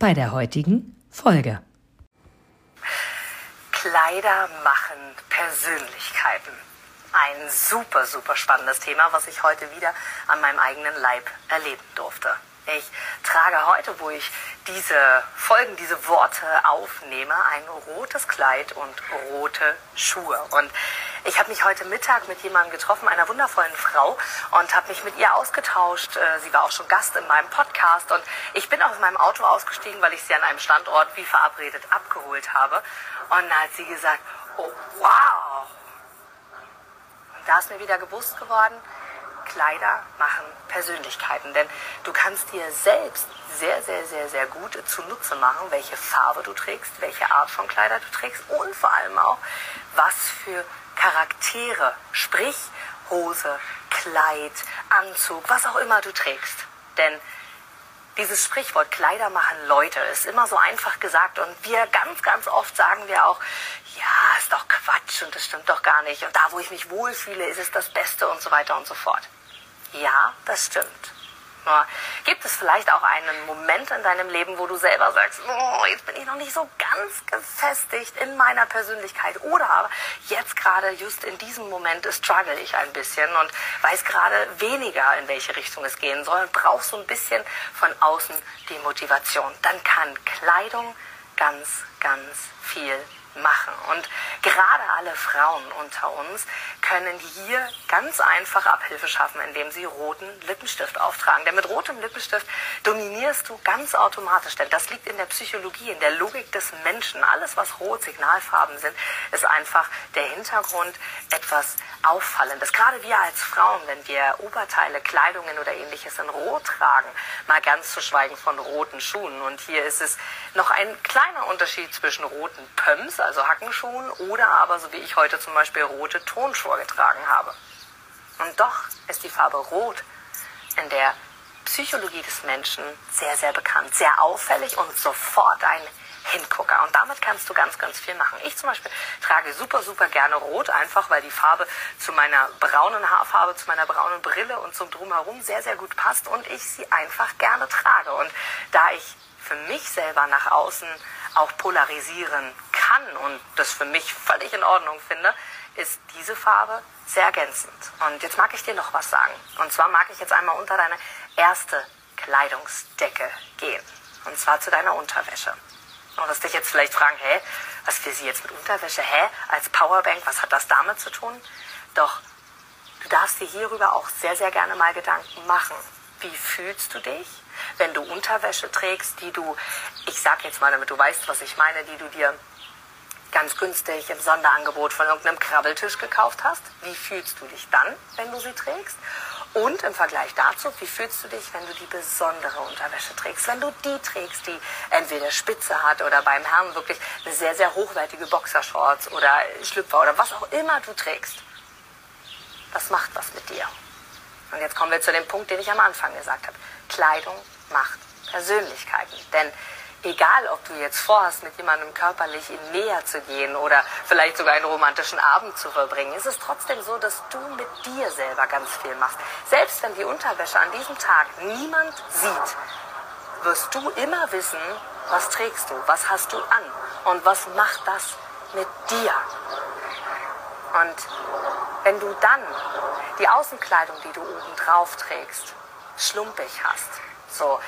bei der heutigen Folge. Kleider machen Persönlichkeiten. Ein super, super spannendes Thema, was ich heute wieder an meinem eigenen Leib erleben durfte. Ich trage heute, wo ich diese Folgen, diese Worte aufnehme, ein rotes Kleid und rote Schuhe. Und ich habe mich heute Mittag mit jemandem getroffen, einer wundervollen Frau, und habe mich mit ihr ausgetauscht. Äh, sie war auch schon Gast in meinem Podcast und ich bin aus meinem Auto ausgestiegen, weil ich sie an einem Standort wie verabredet abgeholt habe. Und da hat sie gesagt, oh wow. Und da ist mir wieder bewusst geworden, Kleider machen Persönlichkeiten. Denn du kannst dir selbst sehr, sehr, sehr, sehr gut zunutze machen, welche Farbe du trägst, welche Art von Kleider du trägst und vor allem auch, was für Charaktere, sprich Hose, Kleid, Anzug, was auch immer du trägst. Denn dieses Sprichwort Kleider machen Leute ist immer so einfach gesagt und wir ganz, ganz oft sagen wir auch, ja, ist doch Quatsch und das stimmt doch gar nicht und da, wo ich mich wohlfühle, ist es das Beste und so weiter und so fort. Ja, das stimmt. Nur gibt es vielleicht auch einen Moment in deinem Leben, wo du selber sagst, oh, jetzt bin ich noch nicht so ganz gefestigt in meiner Persönlichkeit oder aber jetzt gerade just in diesem Moment struggle ich ein bisschen und weiß gerade weniger, in welche Richtung es gehen soll und brauchst so ein bisschen von außen die Motivation. Dann kann Kleidung ganz, ganz viel machen. Und gerade alle Frauen unter uns können hier ganz einfach Abhilfe schaffen, indem sie roten Lippenstift auftragen. Denn mit rotem Lippenstift dominierst du ganz automatisch. Denn das liegt in der Psychologie, in der Logik des Menschen. Alles, was rot Signalfarben sind, ist einfach der Hintergrund etwas Auffallendes. Gerade wir als Frauen, wenn wir Oberteile, Kleidungen oder ähnliches in Rot tragen, mal ganz zu schweigen von roten Schuhen. Und hier ist es noch ein kleiner Unterschied zwischen roten Pumps, also Hackenschuhen, oder aber, so wie ich heute zum Beispiel, rote Tonschuhe getragen habe. Und doch ist die Farbe Rot in der Psychologie des Menschen sehr, sehr bekannt, sehr auffällig und sofort ein Hingucker. Und damit kannst du ganz, ganz viel machen. Ich zum Beispiel trage super, super gerne Rot, einfach weil die Farbe zu meiner braunen Haarfarbe, zu meiner braunen Brille und zum Drumherum sehr, sehr gut passt und ich sie einfach gerne trage. Und da ich für mich selber nach außen auch polarisieren kann und das für mich völlig in Ordnung finde, ist diese Farbe sehr ergänzend. Und jetzt mag ich dir noch was sagen. Und zwar mag ich jetzt einmal unter deine erste Kleidungsdecke gehen. Und zwar zu deiner Unterwäsche. Und dass dich jetzt vielleicht fragen, hä, was will sie jetzt mit Unterwäsche? Hä, als Powerbank, was hat das damit zu tun? Doch du darfst dir hierüber auch sehr, sehr gerne mal Gedanken machen. Wie fühlst du dich, wenn du Unterwäsche trägst, die du, ich sag jetzt mal, damit du weißt, was ich meine, die du dir ganz günstig im Sonderangebot von irgendeinem Krabbeltisch gekauft hast? Wie fühlst du dich dann, wenn du sie trägst? Und im Vergleich dazu, wie fühlst du dich, wenn du die besondere Unterwäsche trägst? Wenn du die trägst, die entweder Spitze hat oder beim Herrn wirklich eine sehr, sehr hochwertige Boxershorts oder Schlüpfer oder was auch immer du trägst. Das macht was mit dir. Und jetzt kommen wir zu dem Punkt, den ich am Anfang gesagt habe. Kleidung macht Persönlichkeiten. Denn egal ob du jetzt vorhast, mit jemandem körperlich in näher zu gehen oder vielleicht sogar einen romantischen Abend zu verbringen, ist es trotzdem so, dass du mit dir selber ganz viel machst. Selbst wenn die Unterwäsche an diesem Tag niemand sieht, wirst du immer wissen, was trägst du, was hast du an und was macht das mit dir. Und wenn du dann die Außenkleidung, die du oben drauf trägst, schlumpig hast, so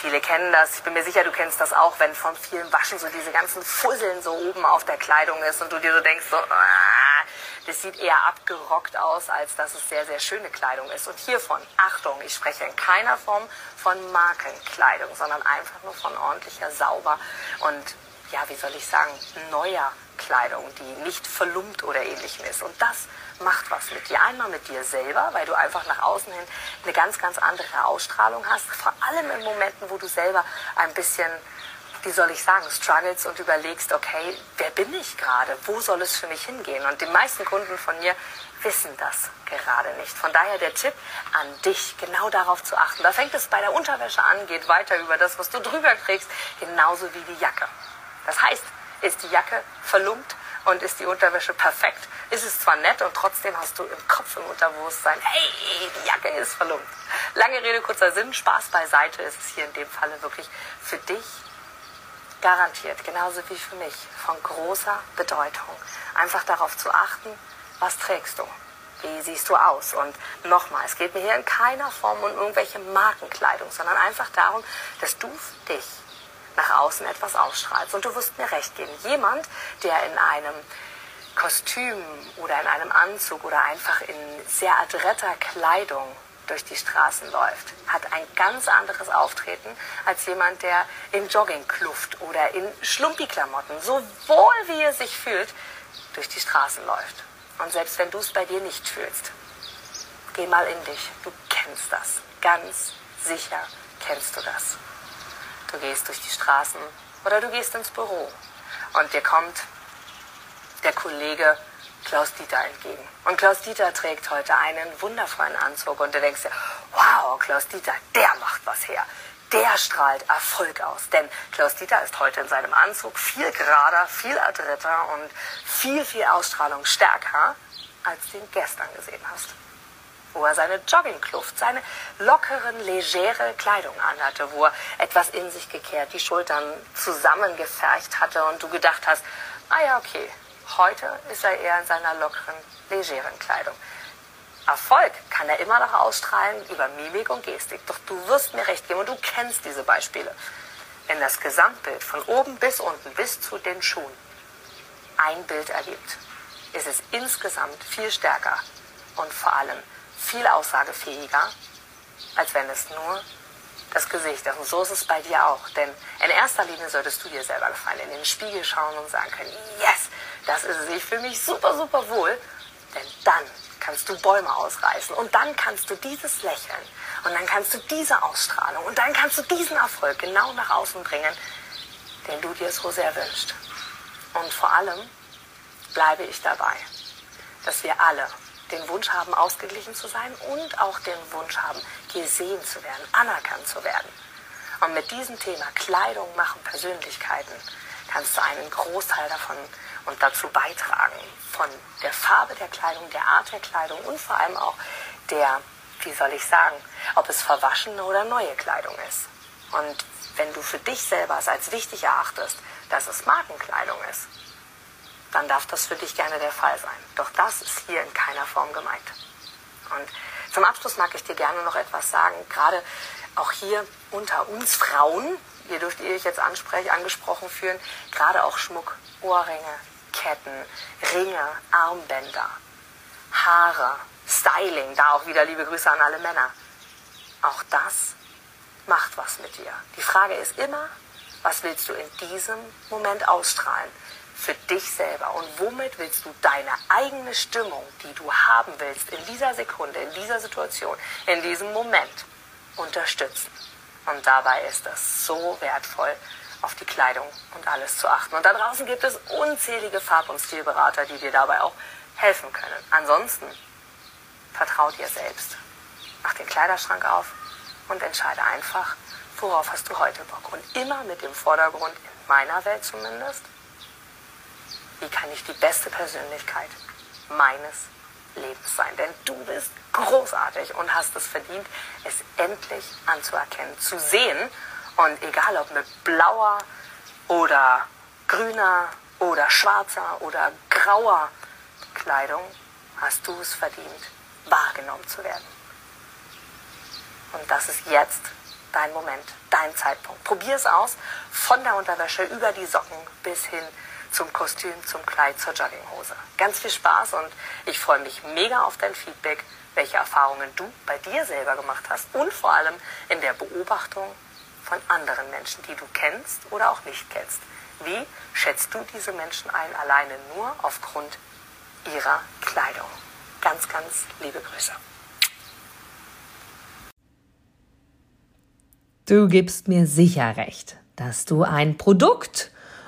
Viele kennen das. Ich bin mir sicher, du kennst das auch, wenn von vielen Waschen so diese ganzen Fusseln so oben auf der Kleidung ist und du dir so denkst, so, ah, das sieht eher abgerockt aus, als dass es sehr, sehr schöne Kleidung ist. Und hiervon, Achtung, ich spreche in keiner Form von Markenkleidung, sondern einfach nur von ordentlicher, sauber und, ja, wie soll ich sagen, neuer Kleidung, die nicht verlumpt oder ähnlichem ist. Und das macht was mit dir. Einmal mit dir selber, weil du einfach nach außen hin eine ganz, ganz andere Ausstrahlung hast. Vor allem in Momenten, wo du selber ein bisschen wie soll ich sagen, struggles und überlegst, okay, wer bin ich gerade? Wo soll es für mich hingehen? Und die meisten Kunden von mir wissen das gerade nicht. Von daher der Tipp an dich, genau darauf zu achten. Da fängt es bei der Unterwäsche an, geht weiter über das, was du drüber kriegst, genauso wie die Jacke. Das heißt, ist die Jacke verlumpt und ist die Unterwäsche perfekt, ist es zwar nett und trotzdem hast du im Kopf, im Unterbewusstsein, hey, die Jacke ist verlumpt. Lange Rede, kurzer Sinn, Spaß beiseite ist es hier in dem Falle wirklich für dich garantiert, genauso wie für mich, von großer Bedeutung. Einfach darauf zu achten, was trägst du? Wie siehst du aus? Und nochmal, es geht mir hier in keiner Form um irgendwelche Markenkleidung, sondern einfach darum, dass du dich nach außen etwas ausstrahlst. Und du wirst mir recht geben. Jemand, der in einem Kostüm oder in einem Anzug oder einfach in sehr adretter Kleidung durch die Straßen läuft, hat ein ganz anderes Auftreten als jemand, der in Joggingkluft oder in Schlumpi-Klamotten, so wohl wie er sich fühlt, durch die Straßen läuft. Und selbst wenn du es bei dir nicht fühlst, geh mal in dich. Du kennst das. Ganz sicher kennst du das. Du gehst durch die Straßen oder du gehst ins Büro und dir kommt der Kollege Klaus Dieter entgegen. Und Klaus Dieter trägt heute einen wundervollen Anzug und du denkst dir, wow, Klaus Dieter, der macht was her. Der strahlt Erfolg aus. Denn Klaus Dieter ist heute in seinem Anzug viel gerader, viel adretter und viel, viel Ausstrahlung stärker, als du ihn gestern gesehen hast. Wo er seine Joggingkluft, seine lockeren, legere Kleidung anhatte, wo er etwas in sich gekehrt, die Schultern zusammengefercht hatte und du gedacht hast, ah ja, okay, heute ist er eher in seiner lockeren, legeren Kleidung. Erfolg kann er immer noch ausstrahlen über Mimik und Gestik. Doch du wirst mir recht geben und du kennst diese Beispiele. Wenn das Gesamtbild von oben bis unten bis zu den Schuhen ein Bild ergibt, ist es insgesamt viel stärker und vor allem viel aussagefähiger, als wenn es nur das Gesicht ist. Und so ist es bei dir auch. Denn in erster Linie solltest du dir selber gefallen, in den Spiegel schauen und sagen können, yes, das ist es, ich fühle mich super, super wohl. Denn dann kannst du Bäume ausreißen und dann kannst du dieses Lächeln und dann kannst du diese Ausstrahlung und dann kannst du diesen Erfolg genau nach außen bringen, den du dir so sehr wünschst. Und vor allem bleibe ich dabei, dass wir alle den Wunsch haben, ausgeglichen zu sein und auch den Wunsch haben, gesehen zu werden, anerkannt zu werden. Und mit diesem Thema Kleidung machen Persönlichkeiten kannst du einen Großteil davon und dazu beitragen, von der Farbe der Kleidung, der Art der Kleidung und vor allem auch der, wie soll ich sagen, ob es verwaschene oder neue Kleidung ist. Und wenn du für dich selber es als wichtig erachtest, dass es Markenkleidung ist, dann darf das für dich gerne der Fall sein. Doch das ist hier in keiner Form gemeint. Und zum Abschluss mag ich dir gerne noch etwas sagen, gerade auch hier unter uns Frauen, ihr dürft ihr euch jetzt angesprochen fühlen, gerade auch Schmuck, Ohrringe, Ketten, Ringe, Armbänder, Haare, Styling, da auch wieder liebe Grüße an alle Männer. Auch das macht was mit dir. Die Frage ist immer, was willst du in diesem Moment ausstrahlen? Für dich selber. Und womit willst du deine eigene Stimmung, die du haben willst, in dieser Sekunde, in dieser Situation, in diesem Moment unterstützen? Und dabei ist das so wertvoll, auf die Kleidung und alles zu achten. Und da draußen gibt es unzählige Farb- und Stilberater, die dir dabei auch helfen können. Ansonsten vertrau dir selbst. Mach den Kleiderschrank auf und entscheide einfach, worauf hast du heute Bock. Und immer mit dem Vordergrund, in meiner Welt zumindest, wie kann ich die beste Persönlichkeit meines Lebens sein. Denn du bist großartig und hast es verdient, es endlich anzuerkennen, zu sehen und egal ob mit blauer oder grüner oder schwarzer oder grauer Kleidung, hast du es verdient, wahrgenommen zu werden. Und das ist jetzt dein Moment, dein Zeitpunkt. Probier es aus, von der Unterwäsche über die Socken bis hin zum Kostüm, zum Kleid, zur Jogginghose. Ganz viel Spaß und ich freue mich mega auf dein Feedback, welche Erfahrungen du bei dir selber gemacht hast und vor allem in der Beobachtung von anderen Menschen, die du kennst oder auch nicht kennst. Wie schätzt du diese Menschen ein, alleine nur aufgrund ihrer Kleidung? Ganz, ganz liebe Grüße. Du gibst mir sicher recht. dass du ein Produkt